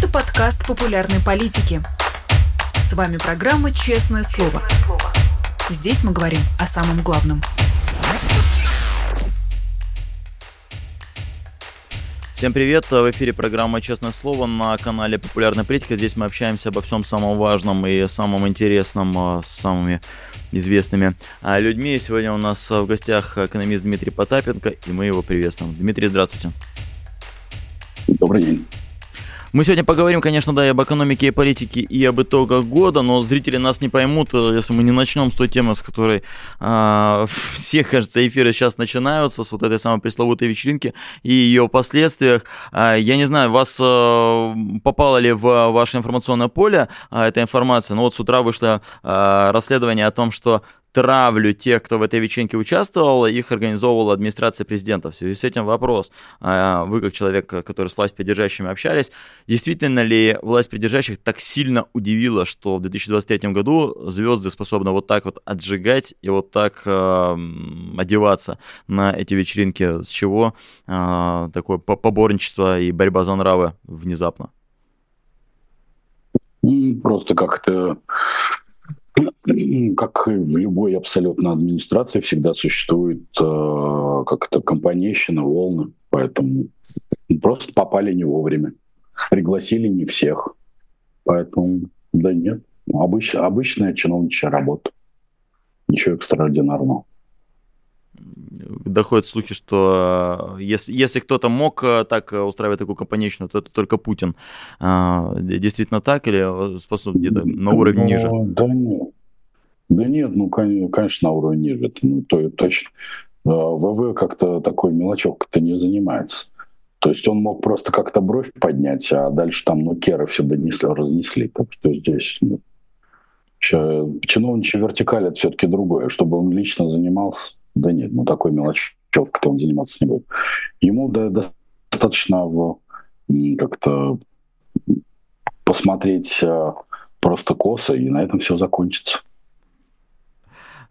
Это подкаст популярной политики. С вами программа «Честное слово». Здесь мы говорим о самом главном. Всем привет! В эфире программа «Честное слово» на канале «Популярная политика». Здесь мы общаемся обо всем самом важном и самом интересном а, с самыми известными а, людьми. Сегодня у нас в гостях экономист Дмитрий Потапенко, и мы его приветствуем. Дмитрий, здравствуйте. Добрый день. Мы сегодня поговорим, конечно, да, и об экономике и политике, и об итогах года, но зрители нас не поймут, э, если мы не начнем с той темы, с которой э, все, кажется, эфиры сейчас начинаются, с вот этой самой пресловутой вечеринки и ее последствиях. Э, я не знаю, вас э, попало ли в ваше информационное поле э, эта информация, но вот с утра вышло э, расследование о том, что травлю тех, кто в этой вечеринке участвовал, их организовывала администрация президента. В связи с этим вопрос. А, вы, как человек, который с власть придержащими общались, действительно ли власть придержащих так сильно удивила, что в 2023 году звезды способны вот так вот отжигать и вот так э, одеваться на эти вечеринки, с чего э, такое поборничество и борьба за нравы внезапно? Просто как-то как и в любой абсолютно администрации, всегда существует э, как-то компанейщина, волны, поэтому просто попали не вовремя. Пригласили не всех. Поэтому, да нет, обыч, обычная чиновничья работа. Ничего экстраординарного доходят слухи, что э, если, если кто-то мог э, так устраивать такую компанейщину, то это только Путин. А, действительно так или способен где-то на ну, ниже? Да нет. Да нет, ну, конечно, на уровне ниже. Это, ну, то, точно. А, ВВ как-то такой мелочевкой-то не занимается. То есть он мог просто как-то бровь поднять, а дальше там, ну, керы все донесли, разнесли. Так что здесь нет. Чиновничья вертикаль — это все-таки другое. Чтобы он лично занимался, да нет, ну такой мелочевкой он заниматься не будет. Ему да, достаточно как-то посмотреть а, просто косо, и на этом все закончится.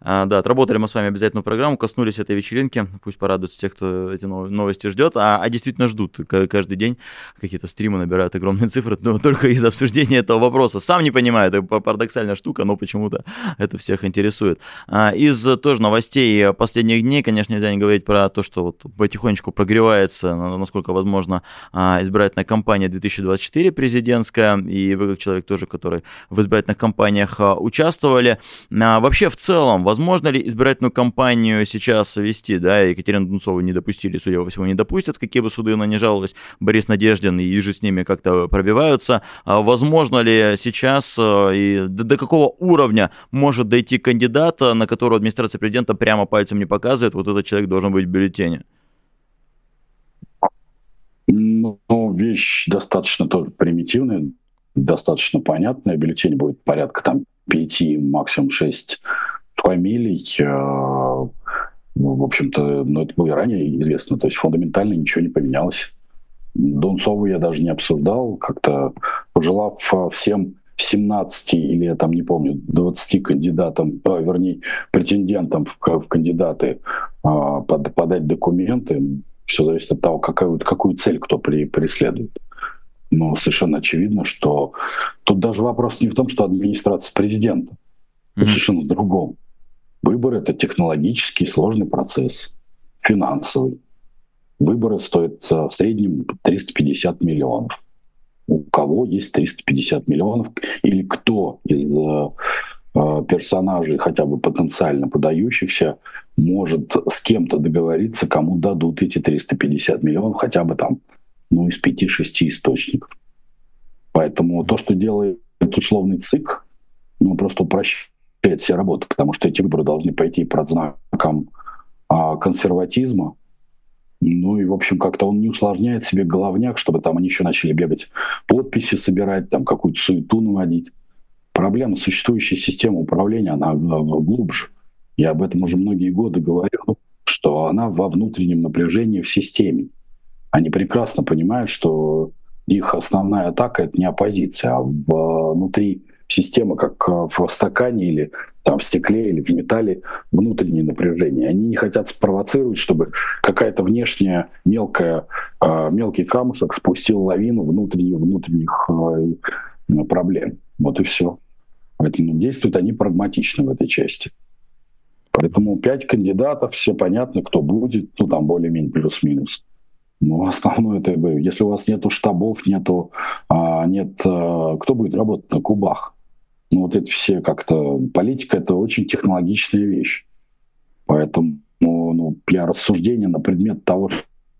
А, да, отработали мы с вами обязательную программу, коснулись этой вечеринки. Пусть порадуются те, кто эти новости ждет. А, а действительно ждут. Каждый день какие-то стримы набирают огромные цифры, но только из обсуждения этого вопроса. Сам не понимаю, это парадоксальная штука, но почему-то это всех интересует. А, из тоже новостей последних дней, конечно, нельзя не говорить про то, что вот потихонечку прогревается, насколько возможно, а, избирательная кампания 2024 президентская. И вы, как человек тоже, который в избирательных кампаниях участвовали. Вообще, в целом, Возможно ли избирательную кампанию сейчас вести, да, Екатерину Дунцову не допустили, судя по всему, не допустят, какие бы суды она не жаловалась, Борис Надеждин и же с ними как-то пробиваются. А возможно ли сейчас э, и до, до какого уровня может дойти кандидат, на которого администрация президента прямо пальцем не показывает, вот этот человек должен быть в бюллетене? Ну, вещь достаточно тоже примитивная, достаточно понятная. Бюллетень будет порядка там 5, максимум 6 фамилий, э, ну, в общем-то, ну, это было и ранее известно, то есть фундаментально ничего не поменялось. Дунцову я даже не обсуждал, как-то пожелав э, всем 17 или я там не помню, 20 кандидатам, а, вернее, претендентам в, в кандидаты а, под, подать документы, все зависит от того, какую, какую цель кто при, преследует. Но совершенно очевидно, что тут даже вопрос не в том, что администрация президента, mm-hmm. совершенно в другом. Выбор — это технологический сложный процесс, финансовый. Выборы стоят э, в среднем 350 миллионов. У кого есть 350 миллионов или кто из э, э, персонажей, хотя бы потенциально подающихся, может с кем-то договориться, кому дадут эти 350 миллионов, хотя бы там ну, из 5-6 источников. Поэтому то, что делает условный ЦИК, ну, просто упрощает осуществляет все работы, потому что эти выборы должны пойти под знаком а, консерватизма. Ну и, в общем, как-то он не усложняет себе головняк, чтобы там они еще начали бегать, подписи собирать, там какую-то суету наводить. Проблема существующей системы управления, она глубже. Я об этом уже многие годы говорю, что она во внутреннем напряжении в системе. Они прекрасно понимают, что их основная атака — это не оппозиция, а внутри система, как э, в стакане или там, в стекле или в металле, внутреннее напряжение. Они не хотят спровоцировать, чтобы какая-то внешняя мелкая мелкий камушек спустил лавину внутренних, внутренних проблем. Вот и все. Поэтому действуют они прагматично в этой части. Поэтому пять кандидатов, все понятно, кто будет, ну там более-менее плюс-минус. Но основное это, если у вас нету штабов, нету, а, нет, а, кто будет работать на кубах? Ну вот это все как-то, политика это очень технологичная вещь. Поэтому ну, я рассуждение на предмет того,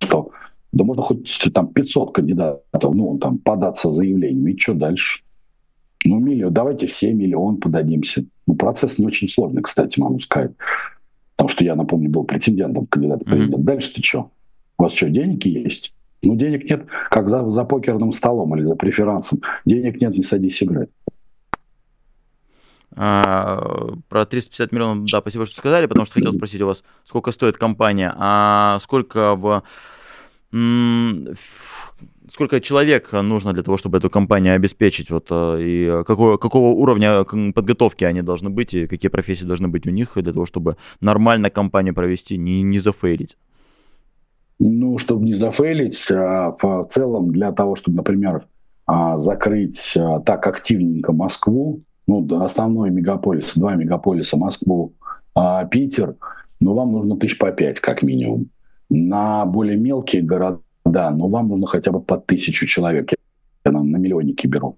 что да можно хоть там 500 кандидатов, ну там податься заявлением, и что дальше? Ну, миллион, давайте все миллион подадимся. Ну, процесс не очень сложный, кстати, могу сказать. Потому что я, напомню, был претендентом в кандидата в президент. Mm-hmm. Дальше ты что? У вас что, денег есть? Ну, денег нет, как за, за покерным столом или за преферансом. Денег нет, не садись играть. А, про 350 миллионов, да, спасибо, что сказали, потому что хотел спросить у вас, сколько стоит компания, а сколько в, сколько человек нужно для того, чтобы эту компанию обеспечить, вот, э, и какого, какого уровня подготовки они должны быть, и какие профессии должны быть у них для того, чтобы нормально компанию провести, не, не зафейлить? Ну, чтобы не зафейлить, а в целом для того, чтобы, например, а, закрыть а, так активненько Москву, ну, основной мегаполис, два мегаполиса, Москву, Питер, ну, вам нужно тысяч по пять, как минимум. На более мелкие города да, но вам нужно хотя бы по тысячу человек. Я нам на миллионники беру.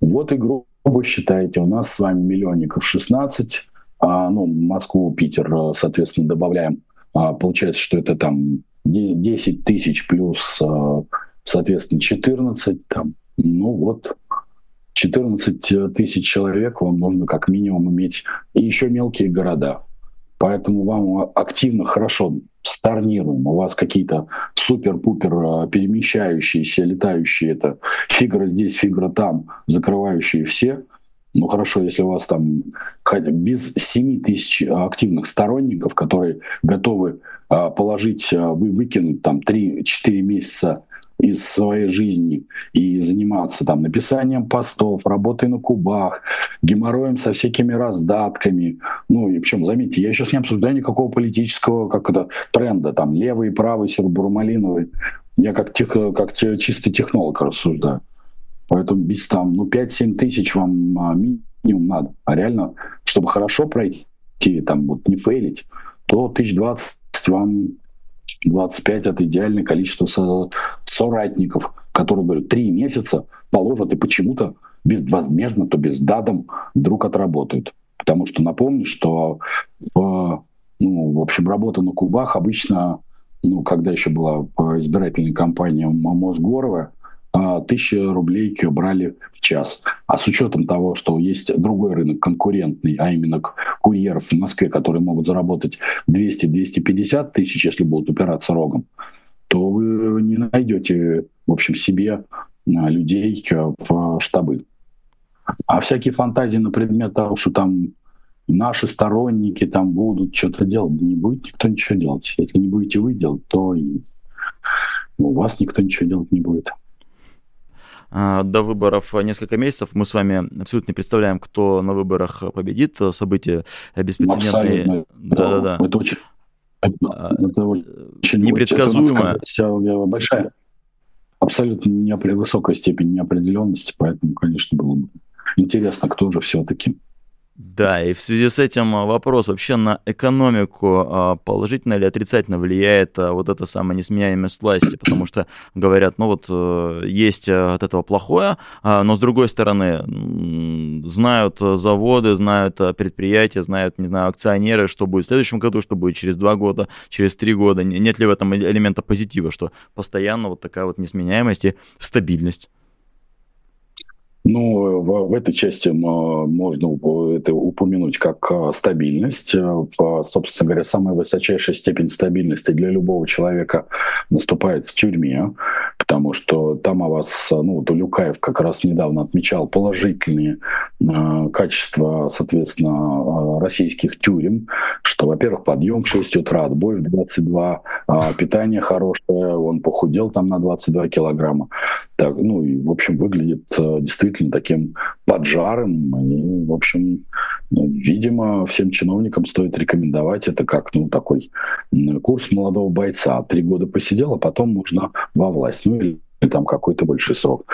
Вот и грубо считаете, у нас с вами миллионников 16, а, ну, Москву, Питер, э, соответственно, добавляем. А, получается, что это там 10 тысяч плюс, а, соответственно, 14, там, ну вот, 14 э, тысяч человек вам нужно как минимум иметь. И еще мелкие города. Поэтому вам активно, хорошо старнируем. У вас какие-то супер-пупер э, перемещающиеся, летающие, это фигура здесь, фигура там, закрывающие все. Ну хорошо, если у вас там без 7 тысяч активных сторонников, которые готовы э, положить, вы выкинуть там 3-4 месяца из своей жизни и заниматься там написанием постов, работой на кубах, геморроем со всякими раздатками. Ну и причем, заметьте, я сейчас не обсуждаю никакого политического как это, тренда, там левый правый, сербурмалиновый. Я как, тех, как чистый технолог рассуждаю. Поэтому без там, ну, 5-7 тысяч вам а, минимум надо. А реально, чтобы хорошо пройти, там, вот не фейлить, то 1020 вам 25 это идеальное количество соратников, которые, говорю, три месяца положат и почему-то безвозмездно, то без дадом вдруг отработают. Потому что напомню, что в, ну, в общем, работа на Кубах обычно, ну, когда еще была избирательная кампания Мосгорова, а, тысяча рублей брали в час. А с учетом того, что есть другой рынок конкурентный, а именно курьеров в Москве, которые могут заработать 200-250 тысяч, если будут упираться рогом, то вы не найдете, в общем, себе а, людей а, в штабы. А всякие фантазии на предмет того, что там наши сторонники там будут что-то делать, не будет никто ничего делать. Если не будете вы делать, то у вас никто ничего делать не будет. А, до выборов несколько месяцев. Мы с вами абсолютно не представляем, кто на выборах победит. События беспрецедентные. Да-да-да. Это очень, а, это очень непредсказуемо. Это, большая, абсолютно не, высокая степень неопределенности, поэтому, конечно, было бы интересно, кто же все-таки да, и в связи с этим а, вопрос вообще на экономику а, положительно или отрицательно влияет а, вот эта самая несменяемость власти, потому что говорят, ну вот э, есть от этого плохое, но с другой стороны знают заводы, знают предприятия, знают, не знаю, акционеры, что будет в следующем году, что будет через два года, через три года. Нет ли в этом элемента позитива, что постоянно вот такая вот несменяемость и стабильность? Ну, в, в этой части можно это упомянуть как а, стабильность. Э, собственно говоря, самая высочайшая степень стабильности для любого человека наступает в тюрьме, потому что там о вас, ну, вот Улюкаев как раз недавно отмечал положительные э, качества, соответственно, э, российских тюрем, что, во-первых, подъем в 6 утра, отбой в 22, э, питание хорошее, он похудел там на 22 килограмма. Так, ну, и, в общем, выглядит э, действительно таким поджаром. И, в общем, Ну, видимо, всем чиновникам стоит рекомендовать это как ну, такой курс молодого бойца. Три года посидел, а потом можно во власть. Ну или там какой-то больший срок.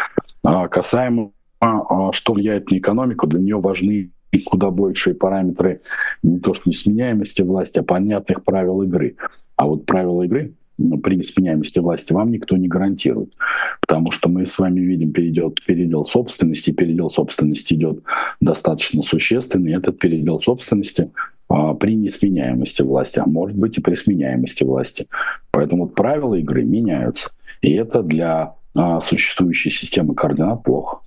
А касаемо, а, что влияет на экономику, для нее важны куда большие параметры не то что несменяемости власти, а понятных правил игры. А вот правила игры ну, при несменяемости власти вам никто не гарантирует. Потому что мы с вами видим передел, передел собственности, передел собственности идет достаточно существенный. Этот передел собственности а, при несменяемости власти, а может быть и при сменяемости власти. Поэтому правила игры меняются. И это для а, существующей системы координат плохо.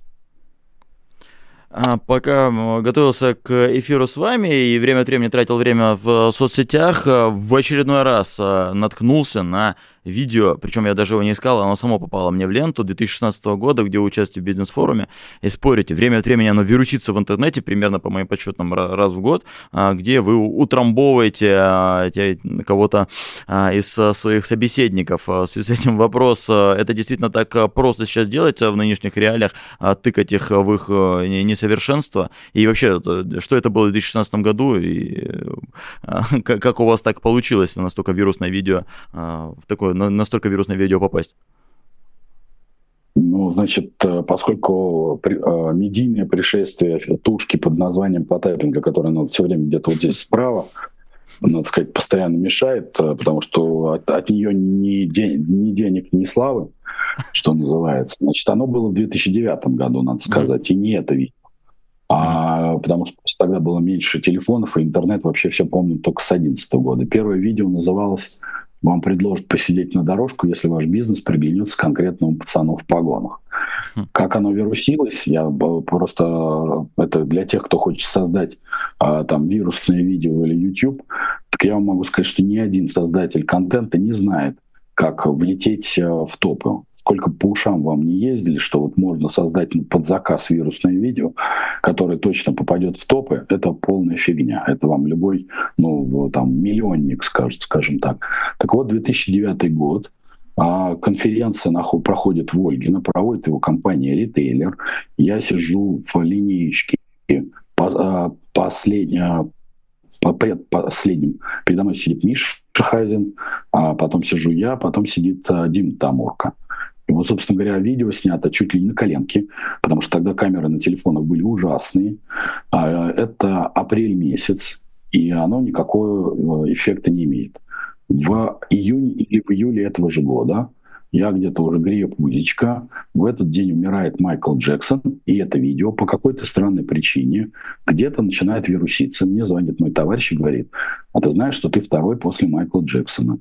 А, пока готовился к эфиру с вами и время от времени тратил время в соцсетях, в очередной раз наткнулся на видео, причем я даже его не искал, оно само попало мне в ленту 2016 года, где участвую в бизнес-форуме, и спорите, время от времени оно вирусится в интернете, примерно по моим подсчетам раз в год, а, где вы утрамбовываете а, кого-то а, из своих собеседников. В связи с этим вопрос, это действительно так просто сейчас делать в нынешних реалиях, тыкать их в их несовершенство, и вообще, что это было в 2016 году, и как у вас так получилось настолько вирусное видео в такой на настолько вирусное видео попасть? Ну, значит, э, поскольку э, медийное пришествие тушки под названием Потапенко, которая надо все время где-то вот здесь справа, надо сказать, постоянно мешает, э, потому что от, от нее ни, день, ни денег, ни славы, что называется. Значит, оно было в 2009 году, надо сказать, и не это видео. А, потому что тогда было меньше телефонов, и интернет вообще все помнит только с 2011 года. Первое видео называлось вам предложат посидеть на дорожку, если ваш бизнес приглянется конкретному пацану в погонах. Хм. Как оно вирусилось, я просто это для тех, кто хочет создать а, там вирусное видео или YouTube, так я вам могу сказать, что ни один создатель контента не знает, как влететь э, в топы сколько по ушам вам не ездили, что вот можно создать под заказ вирусное видео, которое точно попадет в топы, это полная фигня. Это вам любой, ну, там, миллионник скажет, скажем так. Так вот, 2009 год, а конференция нахуй проходит в Ольгино, проводит его компания «Ритейлер». Я сижу в линеечке а, последняя по предпоследним. Передо мной сидит Миша Хазин, а потом сижу я, потом сидит а, Дим Тамурка. И вот, собственно говоря, видео снято чуть ли не на коленке, потому что тогда камеры на телефонах были ужасные. А, это апрель месяц, и оно никакого э, эффекта не имеет. В июне или в июле этого же года я где-то уже грею пузичка. В этот день умирает Майкл Джексон, и это видео по какой-то странной причине где-то начинает вируситься. Мне звонит мой товарищ и говорит, а ты знаешь, что ты второй после Майкла Джексона?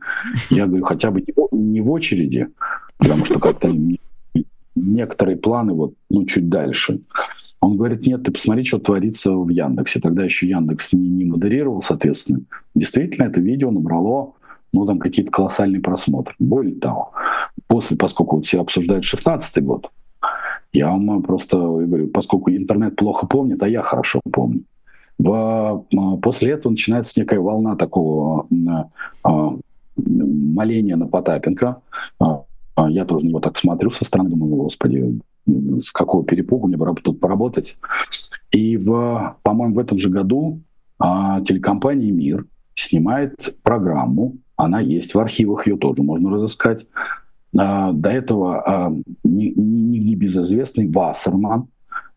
Я говорю, хотя бы не в очереди, потому что как-то некоторые планы вот, ну, чуть дальше. Он говорит, нет, ты посмотри, что творится в Яндексе. Тогда еще Яндекс не, не модерировал, соответственно. Действительно, это видео набрало ну, там какие-то колоссальные просмотры. Более того, после, поскольку вот все обсуждают 16 год, я вам просто говорю, поскольку интернет плохо помнит, а я хорошо помню, в, а, после этого начинается некая волна такого а, моления на Потапенко. А, а, я тоже на него так смотрю со стороны, думаю, господи, с какого перепугу мне тут поработать. И, в, по-моему, в этом же году а, телекомпания «Мир» снимает программу, она есть в архивах, ее тоже можно разыскать. А, до этого а, не, не, не безызвестный Вассерман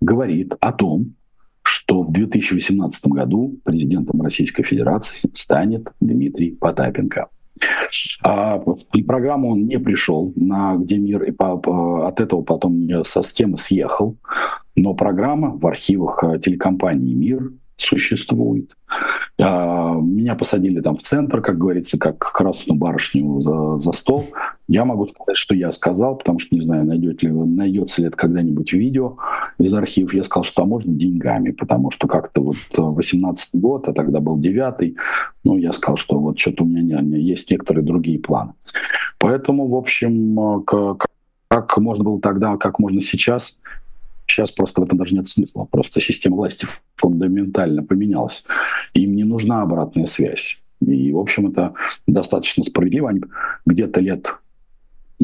говорит о том, что в 2018 году президентом Российской Федерации станет Дмитрий Потапенко. А программу он не пришел, на где мир, и по, по, от этого потом со системы съехал. Но программа в архивах э, телекомпании «Мир» существует. А, меня посадили там в центр, как говорится, как красную барышню за, за стол. Я могу сказать, что я сказал, потому что не знаю, найдет ли, найдется ли это когда-нибудь видео из архивов. Я сказал, что а можно деньгами, потому что как-то вот 18 год, а тогда был 9 ну, я сказал, что вот что-то у меня, у есть некоторые другие планы. Поэтому, в общем, как, как можно было тогда, как можно сейчас, Сейчас просто в этом даже нет смысла. Просто система власти фундаментально поменялась. Им не нужна обратная связь. И, в общем, это достаточно справедливо. Они где-то лет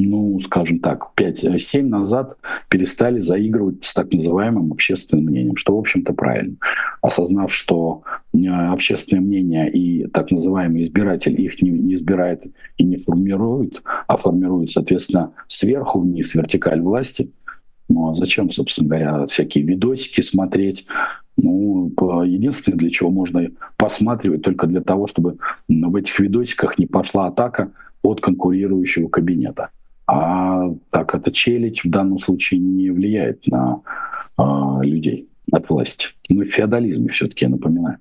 ну, скажем так, 5-7 назад перестали заигрывать с так называемым общественным мнением, что, в общем-то, правильно. Осознав, что э, общественное мнение и так называемый избиратель их не, не избирает и не формирует, а формирует, соответственно, сверху вниз вертикаль власти, ну а зачем, собственно говоря, всякие видосики смотреть, ну, единственное, для чего можно посматривать, только для того, чтобы в этих видосиках не пошла атака от конкурирующего кабинета. А так это челядь в данном случае не влияет на э, людей от власти. Мы в феодализме все-таки, я напоминаю.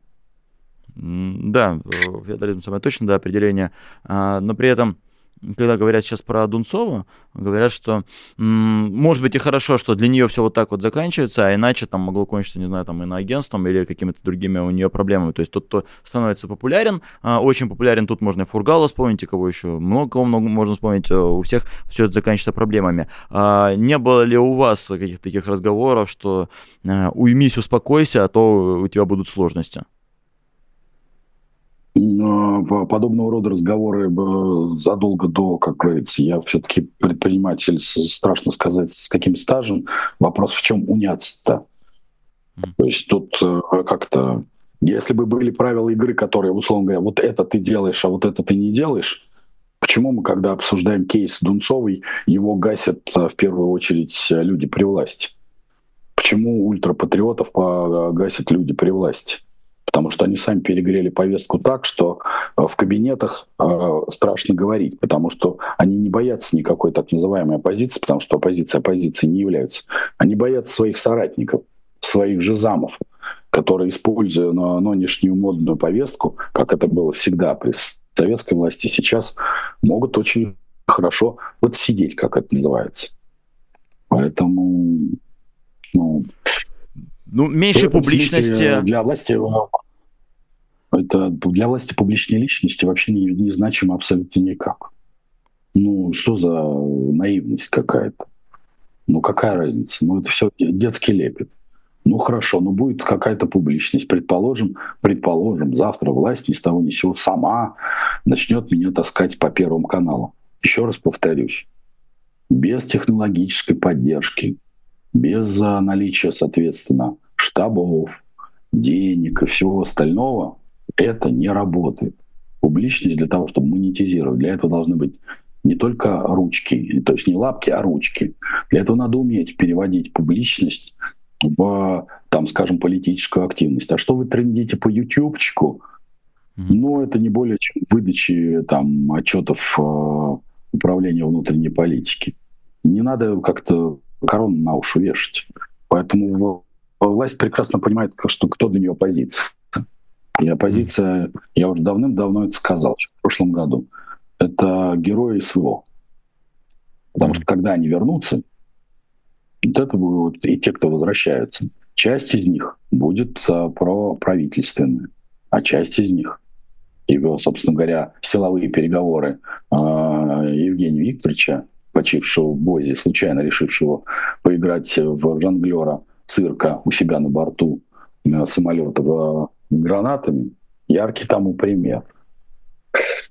Да, феодализм самое точное да, определение. А, но при этом когда говорят сейчас про Дунцову, говорят, что может быть и хорошо, что для нее все вот так вот заканчивается, а иначе там могло кончиться, не знаю, там иноагентством или какими-то другими у нее проблемами. То есть тот, кто становится популярен, а, очень популярен, тут можно и Фургала вспомнить, и кого еще, много кого много можно вспомнить, э, у всех все это заканчивается проблемами. А не было ли у вас каких-то таких разговоров, что э, уймись, успокойся, а то у тебя будут сложности? Подобного рода разговоры задолго до, как говорится, я все-таки предприниматель, страшно сказать, с каким стажем. Вопрос в чем уняться-то? То есть тут э, как-то, если бы были правила игры, которые, условно говоря, вот это ты делаешь, а вот это ты не делаешь, почему мы, когда обсуждаем кейс Дунцовой, его гасят э, в первую очередь люди при власти? Почему ультрапатриотов гасят люди при власти? Потому что они сами перегрели повестку так, что э, в кабинетах э, страшно говорить, потому что они не боятся никакой так называемой оппозиции, потому что оппозиция оппозицией не являются. Они боятся своих соратников, своих же замов, которые, используя нынешнюю модную повестку, как это было всегда при советской власти, сейчас могут очень хорошо вот сидеть, как это называется. Поэтому ну, ну, меньше публичности. Для власти это для власти публичной личности вообще не, не значимо абсолютно никак. Ну, что за наивность какая-то? Ну, какая разница? Ну, это все детский лепет. Ну, хорошо, ну, будет какая-то публичность. Предположим, предположим, завтра власть ни с того ни с сего сама начнет меня таскать по Первому каналу. Еще раз повторюсь. Без технологической поддержки, без наличия, соответственно, штабов, денег и всего остального, это не работает. Публичность для того, чтобы монетизировать, для этого должны быть не только ручки, то есть не лапки, а ручки. Для этого надо уметь переводить публичность в, там, скажем, политическую активность. А что вы трендите по ютубчику? Mm-hmm. Ну, это не более чем выдачи там отчетов э, управления внутренней политики. Не надо как-то корону на уши вешать. Поэтому власть прекрасно понимает, что кто для нее оппозиция. И оппозиция, я уже давным-давно это сказал, в прошлом году, это герои СВО. Потому что когда они вернутся, вот это будут и те, кто возвращаются. Часть из них будет а, про правительственную, а часть из них, и, собственно говоря, силовые переговоры а, Евгения Викторовича, почившего в Бозе, случайно решившего поиграть в жонглера цирка у себя на борту э, самолета в гранатами, яркий тому пример.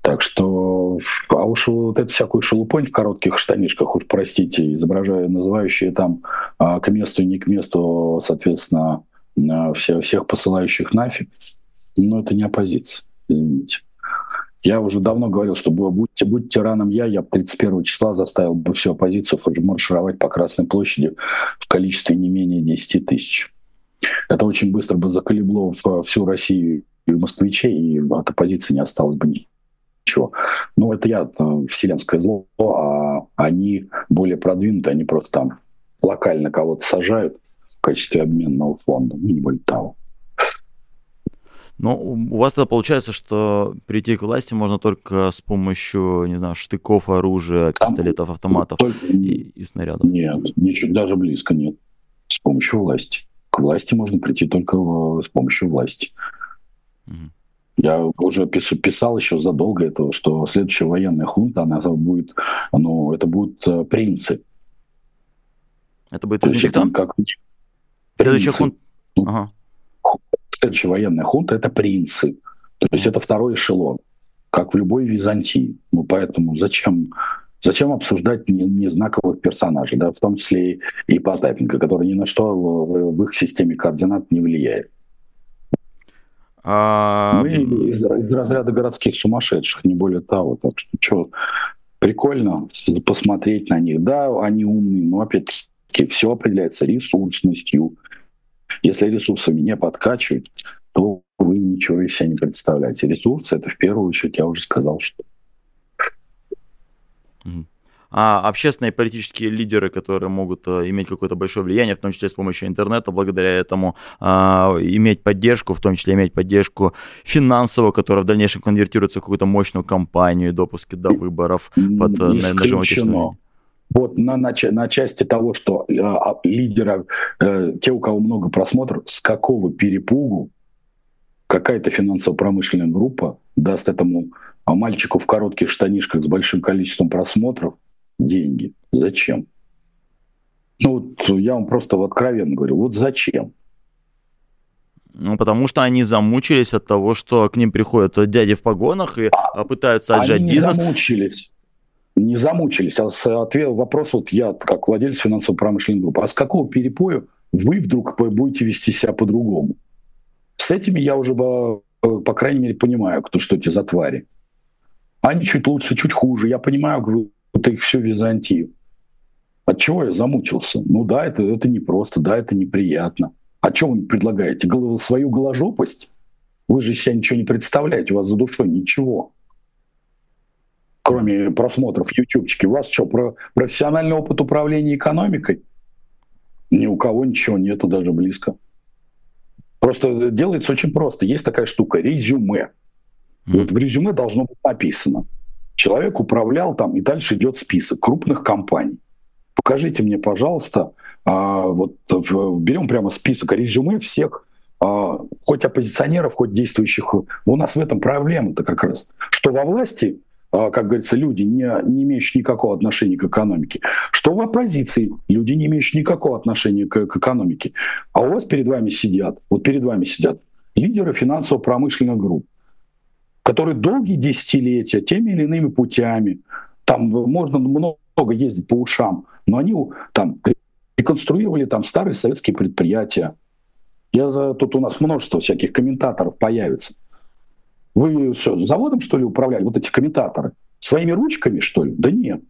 Так что, а уж вот эту всякую шелупонь в коротких штанишках, уж простите, изображая, называющие там а, к месту и не к месту, соответственно, а, все, всех посылающих нафиг, ну, это не оппозиция, извините. Я уже давно говорил, что будьте, будь тираном я, я 31 числа заставил бы всю оппозицию маршировать по Красной площади в количестве не менее 10 тысяч. Это очень быстро бы заколебло всю Россию и москвичей, и от оппозиции не осталось бы ничего. Но это я, э, вселенское зло, а они более продвинутые, они просто там локально кого-то сажают в качестве обменного фонда, ну, не более того. Но у вас тогда получается, что прийти к власти можно только с помощью, не знаю, штыков, оружия, пистолетов, автоматов только... и, и снарядов. Нет, ничего, даже близко нет. С помощью власти к власти можно прийти только с помощью власти. Угу. Я уже писал еще задолго этого, что следующая военная хунта, она будет, ну, это будут э, принцы. Это будет из это как Следующая хунта. Ага. Следующая военная хунта это принцы. То есть это второй эшелон, как в любой Византии. Ну поэтому зачем Зачем обсуждать незнаковых персонажей, да, в том числе и Потапенко, который ни на что в, в их системе координат не влияет? А... Мы из, из разряда городских сумасшедших, не более того. Так что, что прикольно посмотреть на них. Да, они умные, но опять-таки все определяется ресурсностью. Если ресурсами не подкачивать, то вы ничего из себя не представляете. Ресурсы — это в первую очередь, я уже сказал, что. А общественные и политические лидеры, которые могут э, иметь какое-то большое влияние, в том числе с помощью интернета, благодаря этому а, иметь поддержку, в том числе иметь поддержку финансовую, которая в дальнейшем конвертируется в какую-то мощную кампанию, допуски до выборов под э, нажимом общественного вот на, на, на части того, что э, а, лидеры, э, те, у кого много просмотров, с какого перепугу какая-то финансово-промышленная группа даст этому мальчику в коротких штанишках с большим количеством просмотров деньги. Зачем? Ну вот я вам просто откровенно говорю, вот зачем? Ну, потому что они замучились от того, что к ним приходят дяди в погонах и а, пытаются отжать они бизнес. не замучились. Не замучились. А ответ, вопрос вот я, как владелец финансово-промышленной группы, а с какого перепоя вы вдруг будете вести себя по-другому? С этими я уже, по крайней мере, понимаю, кто что эти за твари. Они чуть лучше, чуть хуже. Я понимаю, это их всю Византию. От чего я замучился? Ну да, это, это непросто, да, это неприятно. А что вы предлагаете? Свою голожопость? Вы же себя ничего не представляете, у вас за душой ничего. Кроме просмотров ютубчики. У вас что, про профессиональный опыт управления экономикой? Ни у кого ничего нету даже близко. Просто делается очень просто. Есть такая штука – резюме. Вот в резюме должно быть написано. Человек управлял там, и дальше идет список крупных компаний. Покажите мне, пожалуйста, а, вот в, берем прямо список резюме всех, а, хоть оппозиционеров, хоть действующих. У нас в этом проблема-то как раз, что во власти как говорится, люди, не, не имеющие никакого отношения к экономике, что в оппозиции люди, не имеющие никакого отношения к, к экономике. А у вас перед вами сидят, вот перед вами сидят лидеры финансово-промышленных групп, которые долгие десятилетия теми или иными путями, там можно много ездить по ушам, но они там реконструировали там старые советские предприятия. Я за, тут у нас множество всяких комментаторов появится. Вы что, заводом, что ли, управляли, вот эти комментаторы? Своими ручками, что ли? Да нет.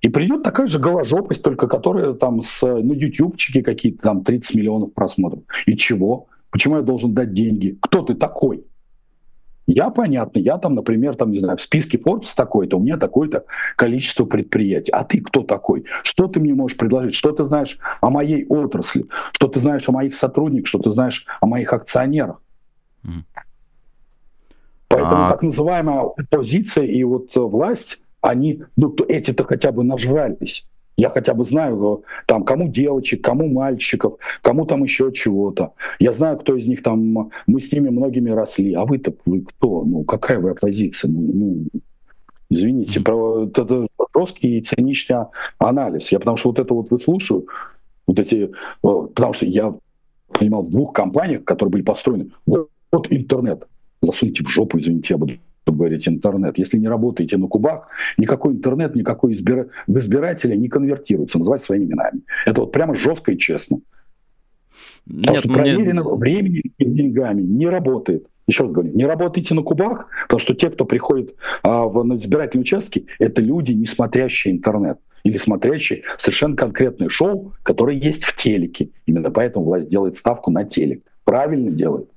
И придет такая же голожопость, только которая там с, ну, ютубчики какие-то, там 30 миллионов просмотров. И чего? Почему я должен дать деньги? Кто ты такой? Я, понятно, я там, например, там, не знаю, в списке Forbes такой-то, у меня такое-то количество предприятий. А ты кто такой? Что ты мне можешь предложить? Что ты знаешь о моей отрасли? Что ты знаешь о моих сотрудниках? Что ты знаешь о моих акционерах? Mm. Поэтому а... так называемая оппозиция и вот власть, они, ну, эти-то хотя бы нажрались. Я хотя бы знаю, э, там, кому девочек, кому мальчиков, кому там еще чего-то. Я знаю, кто из них там, мы с ними многими росли. А вы-то, вы кто? Ну, какая вы оппозиция? Ну, ну извините, mm-hmm. это жесткий и циничный анализ. Я потому что вот это вот выслушаю, вот эти, э, потому что я понимал в двух компаниях, которые были построены, вот, вот интернет, засуньте в жопу, извините, я буду говорить, интернет. Если не работаете на кубах, никакой интернет, никакой избира... в избирателя не конвертируется, называть своими именами. Это вот прямо жестко и честно. Потому нет, что проверено нет. временем и деньгами не работает. Еще раз говорю, не работайте на кубах, потому что те, кто приходит а, в, на избирательные участки, это люди, не смотрящие интернет или смотрящие совершенно конкретное шоу, которое есть в телеке. Именно поэтому власть делает ставку на телек. Правильно делает.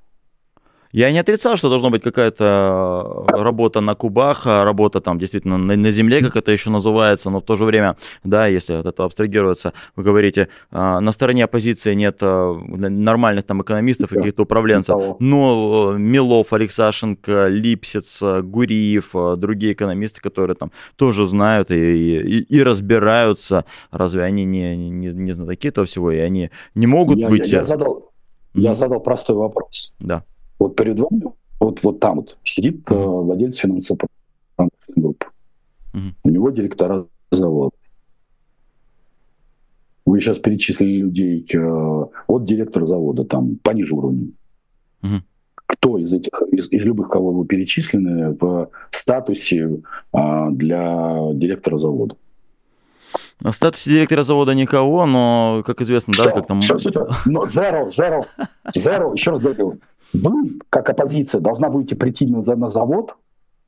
Я не отрицал, что должна быть какая-то э, работа на кубах, а работа там действительно на, на земле, как это еще называется, но в то же время, да, если от этого абстрагироваться, вы говорите, э, на стороне оппозиции нет э, нормальных там экономистов и каких-то управленцев, но Милов, Алексашенко, Липсец, Гуриев, другие экономисты, которые там тоже знают и, и, и разбираются, разве они не, не, не знатоки этого всего, и они не могут я, быть... Я, я, задал, я задал простой вопрос. Да. Вот перед вами, вот, вот там вот сидит mm-hmm. владелец финансовой группы. Mm-hmm. У него директора завода. Вы сейчас перечислили людей, э, вот директор завода, там, пониже уровня. Mm-hmm. кто из этих, из, из любых, кого вы перечислены, в статусе а, для директора завода. В статусе директора завода никого, но, как известно, что? да, как там... Что, что, но zero, zero, zero, еще раз говорю, вы, как оппозиция, должна будете прийти на, на завод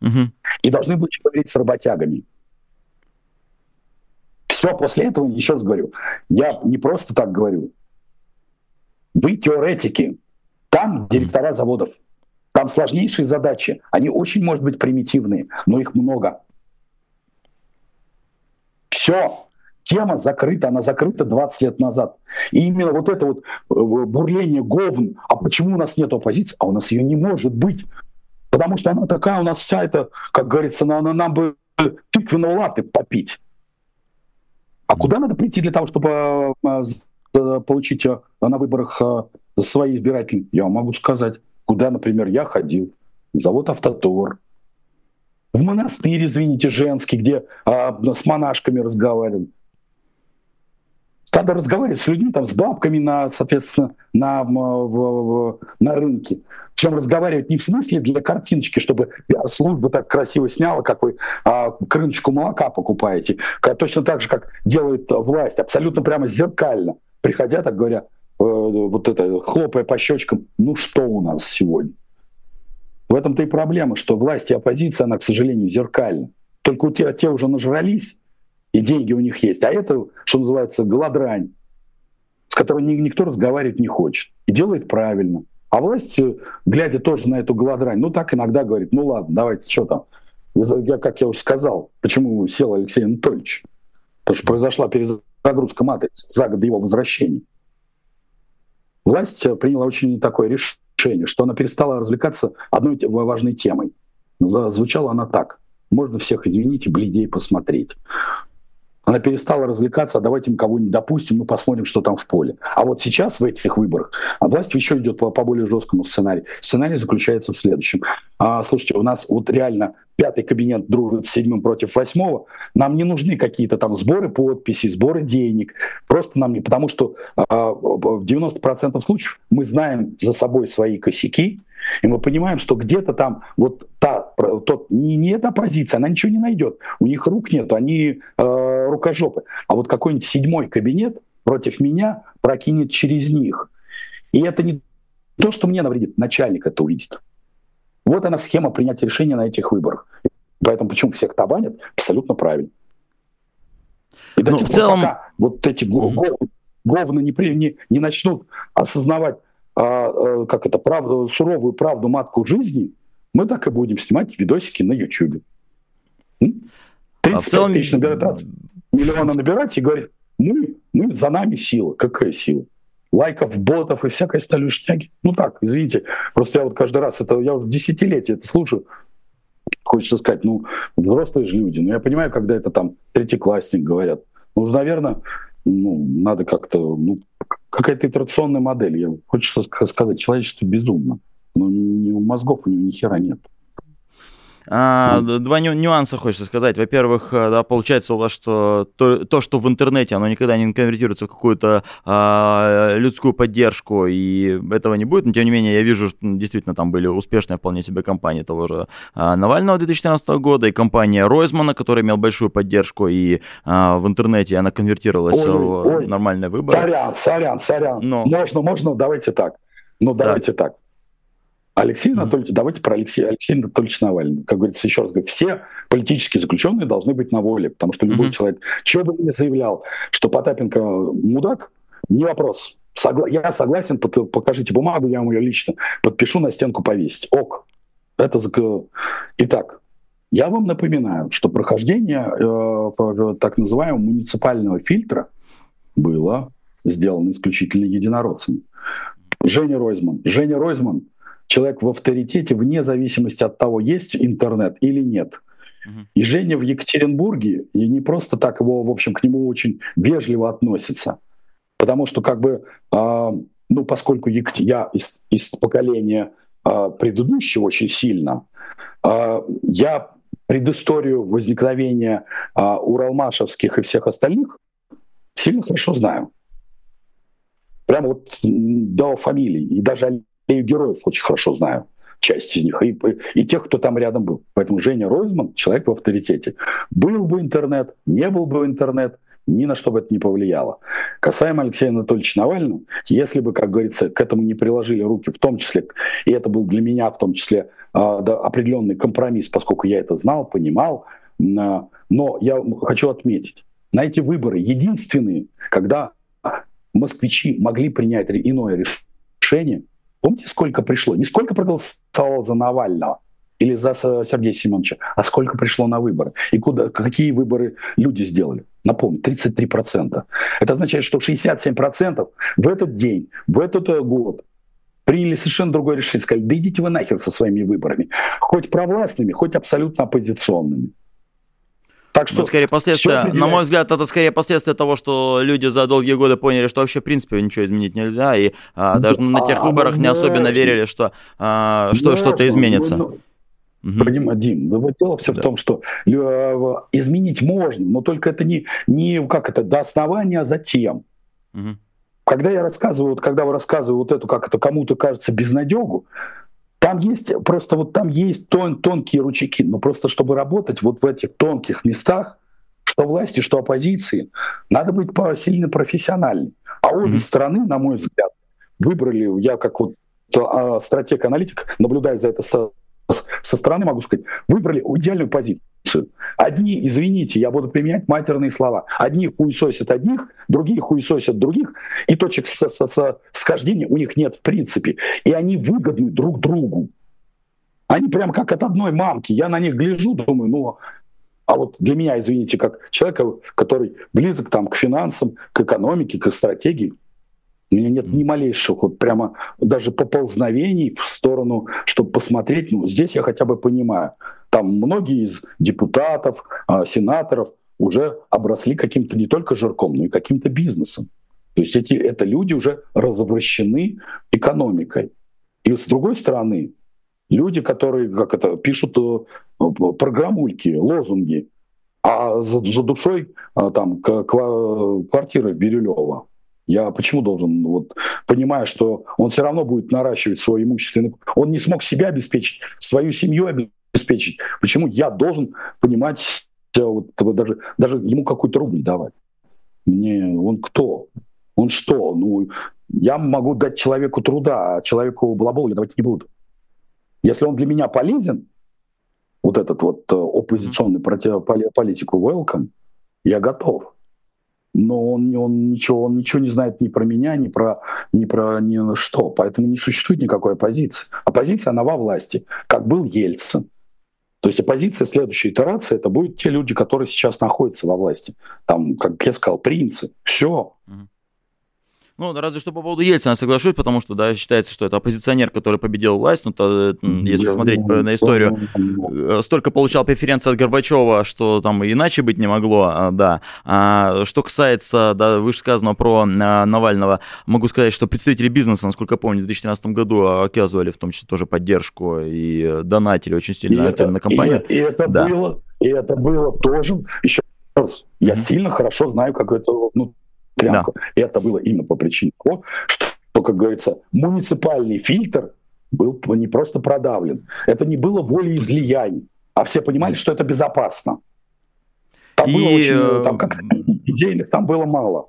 угу. и должны будете поговорить с работягами. Все, после этого, еще раз говорю, я не просто так говорю. Вы теоретики, там директора заводов, там сложнейшие задачи. Они очень, может быть, примитивные, но их много. Все, тема закрыта, она закрыта 20 лет назад. И именно вот это вот э, бурление говн, а почему у нас нет оппозиции? А у нас ее не может быть. Потому что она такая у нас вся эта, как говорится, она, она нам бы тыквенного латы попить. А куда надо прийти для того, чтобы э, получить э, на выборах свои избиратели? Я могу сказать, куда, например, я ходил. Завод «Автотор», в монастырь, извините, женский, где а, с монашками разговаривали. Надо разговаривать с людьми, там, с бабками, на, соответственно, на, на рынке. Причем разговаривать не в смысле для картиночки, чтобы служба так красиво сняла, как вы а, крыночку молока покупаете. Точно так же, как делает власть, абсолютно прямо зеркально. Приходя, так говоря, э, вот это, хлопая по щечкам, ну что у нас сегодня? В этом-то и проблема, что власть и оппозиция, она, к сожалению, зеркальна. Только у те, те уже нажрались, и деньги у них есть. А это, что называется, голодрань, с которой никто разговаривать не хочет. И делает правильно. А власть, э, глядя тоже на эту голодрань, ну так иногда говорит, ну ладно, давайте, что там. Я, как я уже сказал, почему сел Алексей Анатольевич. Потому что произошла перезагрузка матрицы за год его возвращения. Власть э, приняла очень такое решение, что она перестала развлекаться одной важной темой. Звучала она так. Можно всех, извините, бледей посмотреть. Она перестала развлекаться, а давайте мы кого-нибудь допустим, ну посмотрим, что там в поле. А вот сейчас в этих выборах власть еще идет по, по более жесткому сценарию. Сценарий заключается в следующем. А, слушайте, у нас вот реально пятый кабинет дружит с седьмым против восьмого. Нам не нужны какие-то там сборы подписей, сборы денег. Просто нам не... Потому что а, в 90% случаев мы знаем за собой свои косяки, и мы понимаем, что где-то там вот та, тот, не, не эта позиция, она ничего не найдет. У них рук нет, они э, рукожопы. А вот какой-нибудь седьмой кабинет против меня прокинет через них. И это не то, что мне навредит, начальник это увидит. Вот она схема принятия решения на этих выборах. Поэтому почему всех табанят, абсолютно правильно. И до ну, тех в целом... пока вот эти mm-hmm. говны не, не, не начнут осознавать а, а, как это, правду, суровую правду матку жизни, мы так и будем снимать видосики на YouTube. 35 а в целом... тысяч набирать, миллиона набирать и говорить, мы, мы, за нами сила. Какая сила? Лайков, ботов и всякой стали шняги. Ну так, извините. Просто я вот каждый раз, это я уже десятилетия это слушаю. Хочется сказать, ну, взрослые же люди. Но я понимаю, когда это там третьеклассник говорят. Ну, уже, наверное, ну, надо как-то, ну, какая-то итерационная модель. Я, хочется сказать, человечество безумно. Но ни у мозгов у него ни хера нет. А, два нюанса хочется сказать. Во-первых, э, да, получается у вас, что то, то, что в интернете, оно никогда не конвертируется в какую-то а, людскую поддержку, и этого не будет. Но, тем не менее, я вижу, что действительно там были успешные вполне себе компании того же а, Навального 2014 года, и компания Ройзмана, которая имела большую поддержку, и а, в интернете она конвертировалась ой, в ой, нормальные выборы. Сорян, сорян, сорян. Но... Можно, можно, давайте так. Ну, давайте да. так. Алексей Анатольевич, давайте про Алексея, Алексея Анатольевича Навального. Как говорится, еще раз говорю, все политические заключенные должны быть на воле, потому что любой mm-hmm. человек, чего бы ни заявлял, что Потапенко мудак, не вопрос. Согла- я согласен, под- покажите бумагу, я вам ее лично подпишу, на стенку повесить. Ок. Это... Итак, я вам напоминаю, что прохождение э, так называемого муниципального фильтра было сделано исключительно единородцами. Женя Ройзман. Женя Ройзман человек в авторитете вне зависимости от того, есть интернет или нет. И Женя в Екатеринбурге, и не просто так его, в общем, к нему очень вежливо относится. Потому что, как бы, э, ну, поскольку я из, из поколения э, предыдущего очень сильно, э, я предысторию возникновения э, уралмашевских и всех остальных сильно хорошо знаю. Прямо вот до фамилий. И даже и героев очень хорошо знаю часть из них, и, и тех, кто там рядом был. Поэтому Женя Ройзман — человек в авторитете. Был бы интернет, не был бы интернет, ни на что бы это не повлияло. Касаемо Алексея Анатольевича Навального, если бы, как говорится, к этому не приложили руки, в том числе, и это был для меня в том числе да, определенный компромисс, поскольку я это знал, понимал, э, но я хочу отметить, на эти выборы единственные, когда москвичи могли принять иное решение, Помните, сколько пришло? Не сколько проголосовало за Навального или за Сергея Семеновича, а сколько пришло на выборы. И куда, какие выборы люди сделали. Напомню, 33%. Это означает, что 67% в этот день, в этот э, год приняли совершенно другое решение. Сказали, да идите вы нахер со своими выборами. Хоть провластными, хоть абсолютно оппозиционными. Так что, ну, скорее последствия, на мой взгляд, это скорее последствия того, что люди за долгие годы поняли, что вообще в принципе ничего изменить нельзя, и а, ну, даже на тех а, выборах ну, не особенно верили, что, а, что что-то изменится. Ну, Угу. Поним, Дим, ну вот дело все да. в том, что э, изменить можно, но только это не, не как это, до основания, а затем. Угу. Когда я рассказываю, вот, когда вы рассказываю вот эту, как это кому-то кажется, безнадегу, там есть просто вот там есть тон, тонкие ручейки, но просто чтобы работать вот в этих тонких местах, что власти, что оппозиции, надо быть сильно профессиональным. А обе mm-hmm. стороны, на мой взгляд, выбрали, я как вот а, стратег-аналитик, наблюдая за это со, со стороны, могу сказать, выбрали идеальную позицию позицию. Одни, извините, я буду применять матерные слова. Одни хуесосят одних, другие хуесосят других, и точек со со со схождения у них нет в принципе. И они выгодны друг другу. Они прям как от одной мамки. Я на них гляжу, думаю, ну, а вот для меня, извините, как человека, который близок там к финансам, к экономике, к стратегии, у меня нет ни малейших вот прямо даже поползновений в сторону, чтобы посмотреть. Ну, здесь я хотя бы понимаю. Там многие из депутатов, а, сенаторов уже обросли каким-то не только жирком, но и каким-то бизнесом. То есть эти, это люди уже развращены экономикой. И с другой стороны, люди, которые как это, пишут э, программульки, лозунги, а за, за душой а, там квартира в Бирюлево. Я почему должен, вот, понимая, что он все равно будет наращивать свой имущественный... Он не смог себя обеспечить, свою семью обеспечить. Почему я должен понимать, э, вот, даже, даже ему какой-то рубль давать? Мне он кто? Он что? Ну, я могу дать человеку труда, а человеку балабол я давать не буду. Если он для меня полезен, вот этот вот э, оппозиционный против, политику welcome, я готов но он, он, ничего, он ничего не знает ни про меня, ни про, ни про ни что. Поэтому не существует никакой оппозиции. Оппозиция, она во власти, как был Ельцин. То есть оппозиция следующей итерации это будут те люди, которые сейчас находятся во власти. Там, как я сказал, принцы. Все. Mm-hmm. Ну, разве что по поводу Ельцина соглашусь, потому что, да, считается, что это оппозиционер, который победил власть, ну, то, если Я смотреть на историю, э, столько получал преференции от Горбачева, что там иначе быть не могло, а, да. А что касается, да, вышесказанного про а, Навального, могу сказать, что представители бизнеса, насколько я помню, в 2013 году оказывали в том числе тоже поддержку и донатили очень сильно и это, на компанию. И, и это да. было, и это было тоже, еще раз, я mm-hmm. сильно хорошо знаю, как это ну, тряпку. Да. И это было именно по причине того, что, как говорится, муниципальный фильтр был не просто продавлен. Это не было воли излияний, а все понимали, что это безопасно. Там и... было очень, там как идейных там было мало.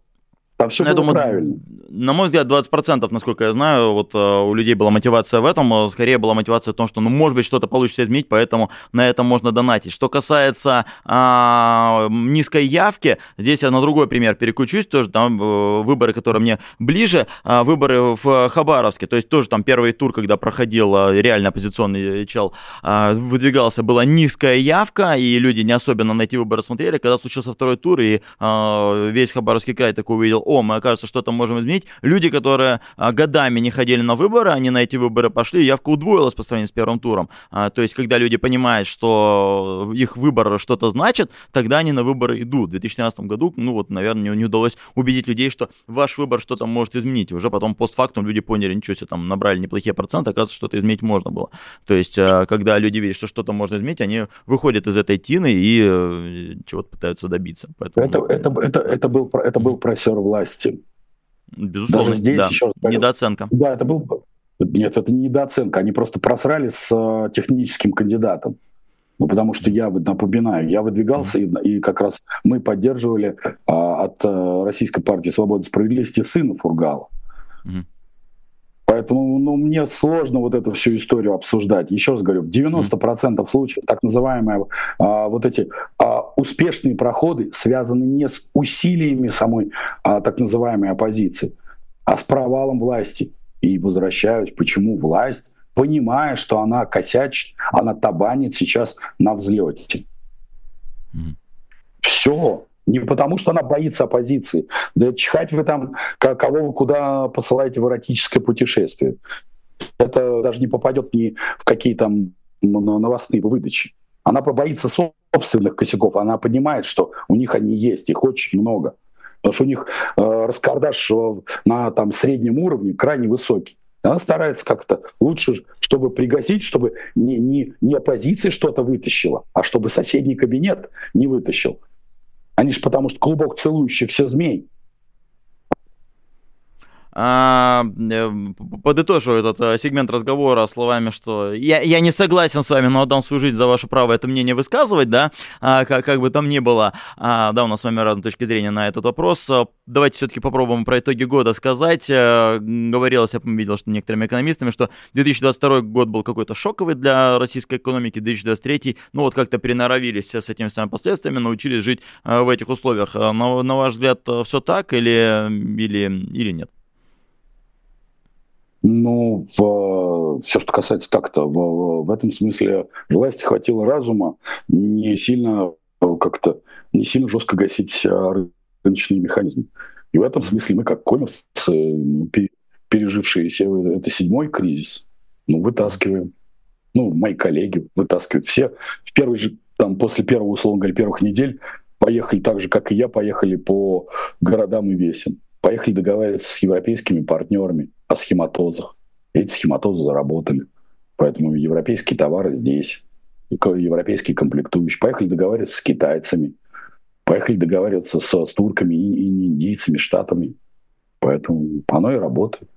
Там все ну, было думаю, правильно. На мой взгляд, 20%, насколько я знаю, вот э, у людей была мотивация в этом, э, скорее была мотивация в том, что, ну, может быть, что-то получится изменить, поэтому на это можно донатить. Что касается а, низкой явки, здесь я на другой пример переключусь, тоже там э, выборы, которые мне ближе, а, выборы в Хабаровске, то есть тоже там первый тур, когда проходил реально оппозиционный чел, а, выдвигался, была низкая явка, и люди не особенно на эти выборы смотрели, когда случился второй тур, и а, весь Хабаровский край такой увидел, о, мы, кажется, что-то можем изменить. Люди, которые а, годами не ходили на выборы, они на эти выборы пошли, явка удвоилась по сравнению с первым туром. А, то есть, когда люди понимают, что их выбор что-то значит, тогда они на выборы идут. В 2013 году, ну вот, наверное, не, не удалось убедить людей, что ваш выбор что-то может изменить. Уже потом постфактум люди поняли, ничего себе, там набрали неплохие проценты, оказывается, что-то изменить можно было. То есть, а, когда люди видят, что что-то можно изменить, они выходят из этой тины и э, чего-то пытаются добиться. Поэтому... Это, это, это, это, был, это был просер власти власти. Безусловно, Даже здесь да. еще недооценка. Да, это был Нет, это не недооценка. Они просто просрали с э, техническим кандидатом. Ну, потому что я напоминаю, я выдвигался, и, и как раз мы поддерживали а, от а, Российской партии Свободы и Справедливости сына Фургала. Mm-hmm. Поэтому ну, мне сложно вот эту всю историю обсуждать. Еще раз говорю, в 90% случаев так называемые а, вот эти а, успешные проходы связаны не с усилиями самой а, так называемой оппозиции, а с провалом власти. И возвращаюсь, почему власть, понимая, что она косячит, она табанит сейчас на взлете. Mm. Все. Не потому, что она боится оппозиции. Да чихать вы там, кого вы куда посылаете в эротическое путешествие. Это даже не попадет ни в какие там новостные выдачи. Она побоится собственных косяков. Она понимает, что у них они есть, их очень много. Потому что у них э, раскардаш на там, среднем уровне крайне высокий. Она старается как-то лучше, чтобы пригасить, чтобы не, не, не оппозиция что-то вытащила, а чтобы соседний кабинет не вытащил. Они же потому что клубок целующихся змей. А, э, подытожу этот а, сегмент разговора словами, что я, я не согласен с вами, но отдам свою жизнь за ваше право это мнение высказывать, да, а, как, как бы там ни было. А, да, у нас с вами разные точки зрения на этот вопрос. Давайте все-таки попробуем про итоги года сказать. Говорилось, я видел, что некоторыми экономистами, что 2022 год был какой-то шоковый для российской экономики, 2023, ну вот как-то переноровились с этими самыми последствиями, научились жить в этих условиях. На, на ваш взгляд, все так или, или, или нет? Ну, в, все, что касается как-то, в, в этом смысле власти хватило разума не сильно как-то, не сильно жестко гасить а, рыночные механизмы. И в этом смысле мы, как коммерсы, ну, пережившие это седьмой кризис, ну, вытаскиваем. Ну, мои коллеги вытаскивают. Все в первый же, там, после первого, условно говоря, первых недель поехали так же, как и я, поехали по городам и весям. Поехали договариваться с европейскими партнерами о схематозах. Эти схематозы заработали. Поэтому европейские товары здесь, европейские комплектующие. Поехали договариваться с китайцами. Поехали договариваться с, с турками, и, и индийцами, штатами. Поэтому оно и работает.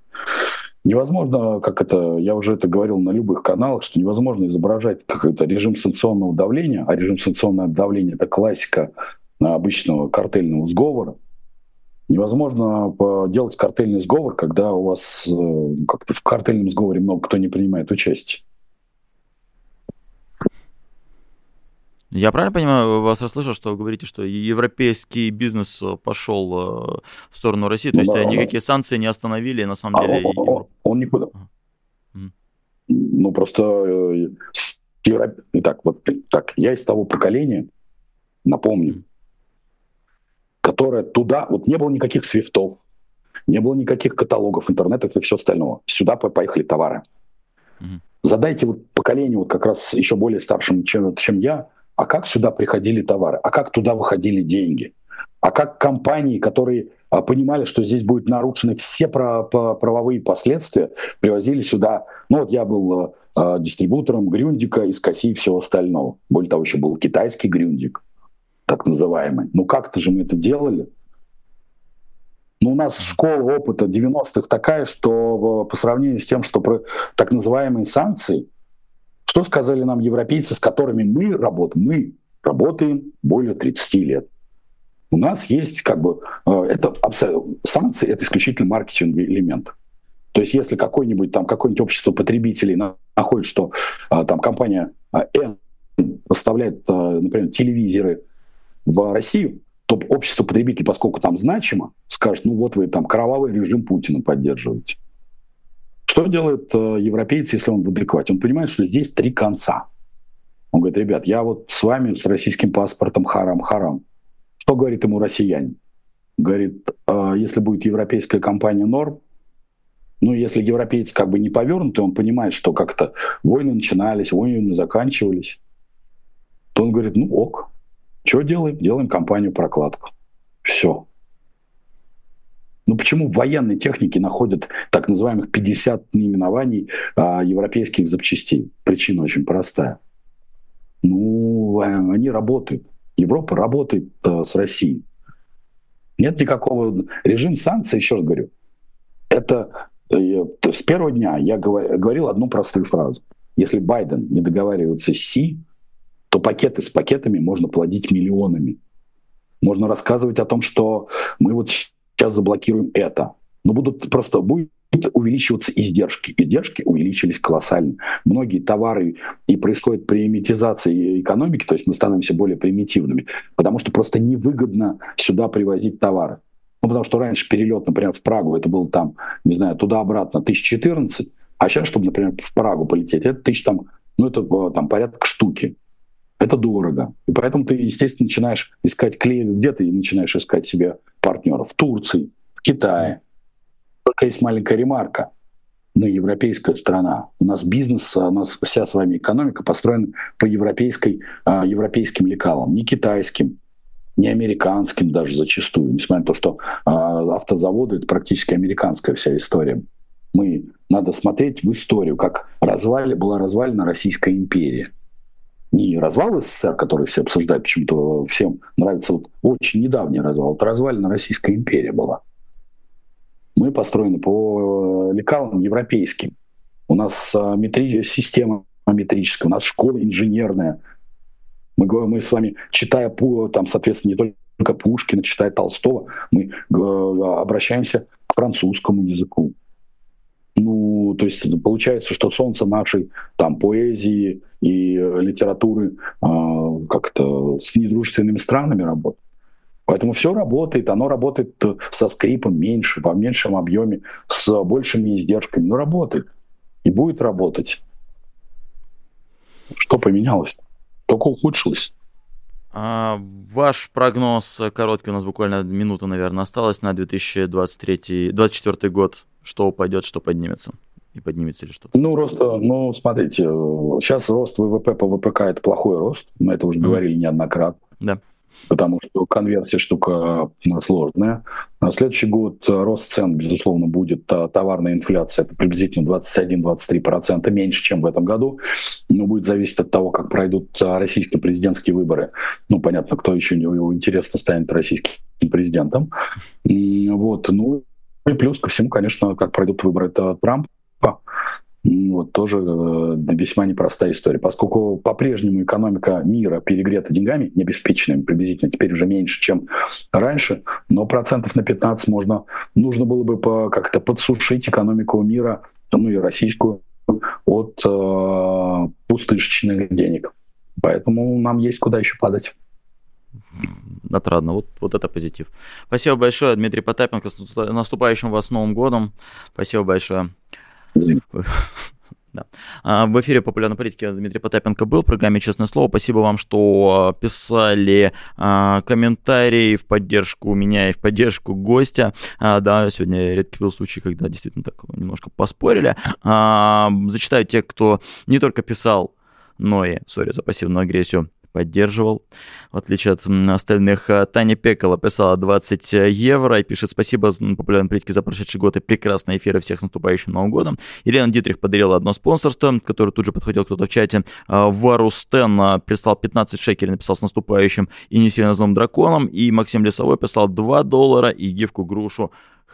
Невозможно, как это, я уже это говорил на любых каналах, что невозможно изображать какой-то режим санкционного давления, а режим санкционного давления – это классика обычного картельного сговора, Невозможно делать картельный сговор, когда у вас э, как-то в картельном сговоре много кто не принимает участие. Я правильно понимаю, вас расслышал, что вы говорите, что европейский бизнес пошел э, в сторону России, то ну, есть да, никакие да. санкции не остановили, на самом а деле... Он, он, он никуда. Mm. Ну, просто... Э, Итак, вот так, я из того поколения, напомню, которая туда, вот не было никаких свифтов, не было никаких каталогов, интернетов и все остального. Сюда поехали товары. Mm-hmm. Задайте вот поколению, вот как раз еще более старшим, чем, чем я, а как сюда приходили товары, а как туда выходили деньги, а как компании, которые а, понимали, что здесь будут нарушены все про, про, правовые последствия, привозили сюда, ну вот я был а, дистрибутором Грюндика из Коси и всего остального. Более того, еще был китайский Грюндик так называемый. Ну как-то же мы это делали. Ну, у нас школа опыта 90-х такая, что по сравнению с тем, что про так называемые санкции, что сказали нам европейцы, с которыми мы работаем? Мы работаем более 30 лет. У нас есть как бы э, это санкции это исключительно маркетинговый элемент. То есть если какой-нибудь там какое-нибудь общество потребителей находит, что э, там компания э, N поставляет, например, телевизоры в Россию, то общество потребителей, поскольку там значимо, скажет, ну вот вы там кровавый режим Путина поддерживаете. Что делает э, европейец, если он в адеквате? Он понимает, что здесь три конца. Он говорит, ребят, я вот с вами с российским паспортом харам-харам. Что говорит ему россиянин? Говорит, э, если будет европейская компания норм, ну, если европейец как бы не повернутый, он понимает, что как-то войны начинались, войны заканчивались, то он говорит, ну ок, что делаем? Делаем компанию прокладку. Все. Ну почему в военной технике находят так называемых 50 наименований а, европейских запчастей? Причина очень простая. Ну, а, они работают. Европа работает а, с Россией. Нет никакого... Режим санкций, еще раз говорю, это с первого дня я говорил одну простую фразу. Если Байден не договаривается с Си, то пакеты с пакетами можно плодить миллионами. Можно рассказывать о том, что мы вот сейчас заблокируем это. Но будут просто будет увеличиваться издержки. Издержки увеличились колоссально. Многие товары и происходит примитизация экономики, то есть мы становимся более примитивными, потому что просто невыгодно сюда привозить товары. Ну, потому что раньше перелет, например, в Прагу, это был там, не знаю, туда-обратно 1014, а сейчас, чтобы, например, в Прагу полететь, это тысяч там, ну, это э, там порядка штуки. Это дорого. И поэтому ты, естественно, начинаешь искать клиентов. Где ты начинаешь искать себе партнеров? В Турции, в Китае. Только есть маленькая ремарка. Мы европейская страна. У нас бизнес, у нас вся с вами экономика построена по европейской, э, европейским лекалам, не китайским, не американским даже зачастую, несмотря на то, что э, автозаводы — это практически американская вся история. Мы, надо смотреть в историю, как развали, была развалена Российская империя. Не развал СССР, который все обсуждают, почему-то всем нравится вот очень недавний развал, это развалена Российская империя была. Мы построены по лекалам европейским. У нас а, метри... система метрическая, у нас школа инженерная — мы, мы с вами, читая, там, соответственно, не только Пушкина, читая Толстого, мы обращаемся к французскому языку. Ну, то есть получается, что солнце нашей там поэзии и литературы э, как-то с недружественными странами работает. Поэтому все работает, оно работает со скрипом меньше, во меньшем объеме, с большими издержками, но работает и будет работать. Что поменялось? -то? только ухудшилось. А, ваш прогноз короткий, у нас буквально минута, наверное, осталась на 2023-2024 год. Что упадет, что поднимется? И поднимется ли что-то? Ну, рост, ну, смотрите, сейчас рост ВВП по ВПК это плохой рост. Мы это уже говорили неоднократно. Да потому что конверсия штука сложная. На следующий год рост цен, безусловно, будет. Товарная инфляция это приблизительно 21-23%, меньше, чем в этом году. Но будет зависеть от того, как пройдут российские президентские выборы. Ну, понятно, кто еще не интересно станет российским президентом. Вот. Ну, и плюс ко всему, конечно, как пройдут выборы это Трампа вот тоже э, весьма непростая история, поскольку по-прежнему экономика мира перегрета деньгами, необеспеченными приблизительно, теперь уже меньше, чем раньше, но процентов на 15 можно, нужно было бы по, как-то подсушить экономику мира, ну и российскую, от э, пустышечных денег. Поэтому нам есть куда еще падать отрадно. Вот, вот это позитив. Спасибо большое, Дмитрий Потапенко. С наступающим вас Новым годом. Спасибо большое. Да. А, в эфире популярной политики Дмитрий Потапенко был в программе «Честное слово». Спасибо вам, что писали а, комментарии в поддержку меня и в поддержку гостя. А, да, сегодня редкий был случай, когда действительно так немножко поспорили. Зачитаю тех, кто не только писал, но и, сори за пассивную агрессию, поддерживал, в отличие от остальных. А, Таня Пекола писала 20 евро и пишет спасибо популярной политике за прошедший год и прекрасные эфиры всех с наступающим Новым годом. Елена Дитрих подарила одно спонсорство, которое тут же подходил кто-то в чате. А, Варустен а, прислал 15 шекелей, написал с наступающим и не сильно злым драконом. И Максим Лесовой писал 2 доллара и гифку грушу.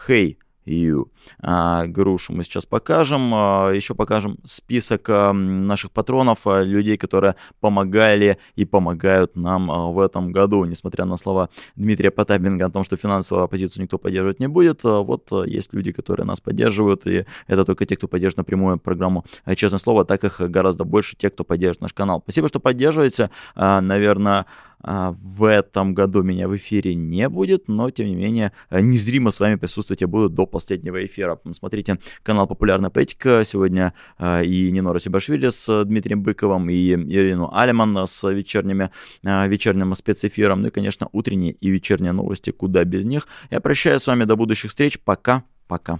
Хей, hey, EU. А, грушу мы сейчас покажем. А, еще покажем список а, наших патронов, людей, которые помогали и помогают нам в этом году. Несмотря на слова Дмитрия Потапенко о том, что финансовую оппозицию никто поддерживать не будет, вот есть люди, которые нас поддерживают, и это только те, кто поддерживает напрямую программу «Честное слово», так их гораздо больше тех, кто поддерживает наш канал. Спасибо, что поддерживаете. Наверное, а, в этом году меня в эфире не будет, но тем не менее незримо с вами присутствовать я буду до последнего эфира. Смотрите канал «Популярная политика». Сегодня а, и Нино Сибашвили с Дмитрием Быковым, и Ирину Алиман с вечерними, а, вечерним спецэфиром. Ну и, конечно, утренние и вечерние новости, куда без них. Я прощаюсь с вами до будущих встреч. Пока-пока.